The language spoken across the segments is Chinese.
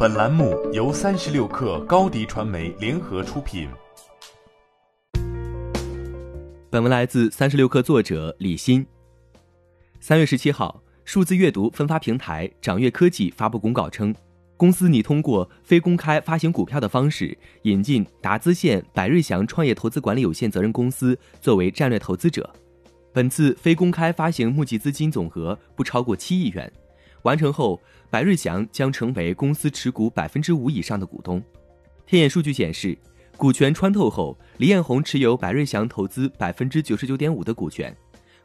本栏目由三十六氪高低传媒联合出品。本文来自三十六氪作者李欣。三月十七号，数字阅读分发平台掌阅科技发布公告称，公司拟通过非公开发行股票的方式，引进达资县百瑞祥创业投资管理有限责任公司作为战略投资者。本次非公开发行募集资金总额不超过七亿元。完成后，百瑞祥将成为公司持股百分之五以上的股东。天眼数据显示，股权穿透后，李彦宏持有百瑞祥投资百分之九十九点五的股权。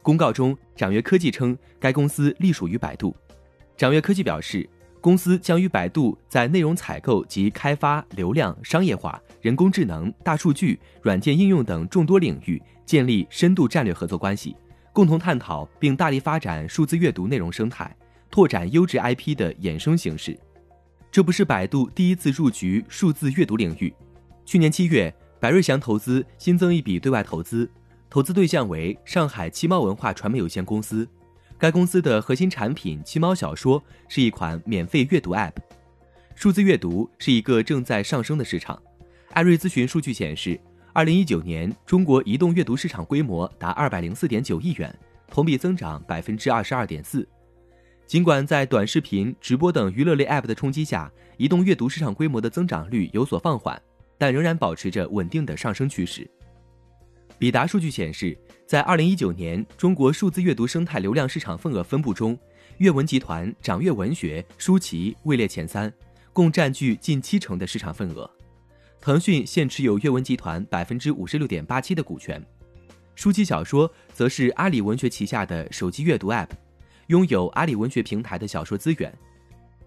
公告中，掌阅科技称该公司隶属于百度。掌阅科技表示，公司将与百度在内容采购及开发、流量、商业化、人工智能、大数据、软件应用等众多领域建立深度战略合作关系，共同探讨并大力发展数字阅读内容生态。拓展优质 IP 的衍生形式，这不是百度第一次入局数字阅读领域。去年七月，百瑞祥投资新增一笔对外投资，投资对象为上海七猫文化传媒有限公司。该公司的核心产品七猫小说是一款免费阅读 App。数字阅读是一个正在上升的市场。艾瑞咨询数据显示，二零一九年中国移动阅读市场规模达二百零四点九亿元，同比增长百分之二十二点四。尽管在短视频、直播等娱乐类 App 的冲击下，移动阅读市场规模的增长率有所放缓，但仍然保持着稳定的上升趋势。比达数据显示，在2019年中国数字阅读生态流量市场份额分布中，阅文集团、掌阅文学、书旗位列前三，共占据近七成的市场份额。腾讯现持有阅文集团百分之五十六点八七的股权，书旗小说则是阿里文学旗下的手机阅读 App。拥有阿里文学平台的小说资源。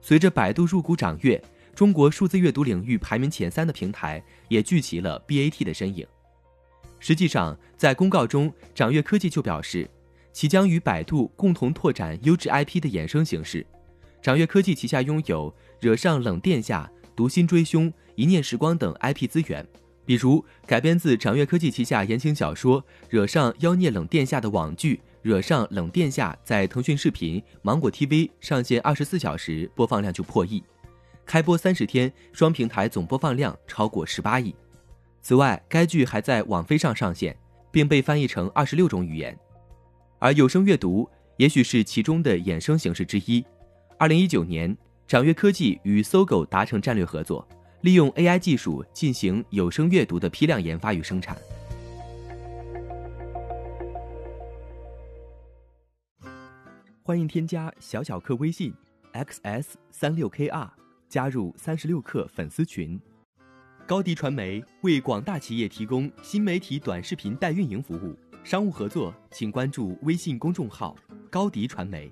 随着百度入股掌阅，中国数字阅读领域排名前三的平台也聚齐了 BAT 的身影。实际上，在公告中，掌阅科技就表示，其将与百度共同拓展优质 IP 的衍生形式。掌阅科技旗下拥有《惹上冷殿下》《读心追凶》《一念时光》等 IP 资源，比如改编自掌阅科技旗下言情小说《惹上妖孽冷殿下》的网剧。惹上冷殿下在腾讯视频、芒果 TV 上线二十四小时播放量就破亿，开播三十天双平台总播放量超过十八亿。此外，该剧还在网飞上上线，并被翻译成二十六种语言。而有声阅读也许是其中的衍生形式之一。二零一九年，掌阅科技与搜狗达成战略合作，利用 AI 技术进行有声阅读的批量研发与生产。欢迎添加小小客微信，xs 三六 kr，加入三十六课粉丝群。高迪传媒为广大企业提供新媒体短视频代运营服务，商务合作请关注微信公众号高迪传媒。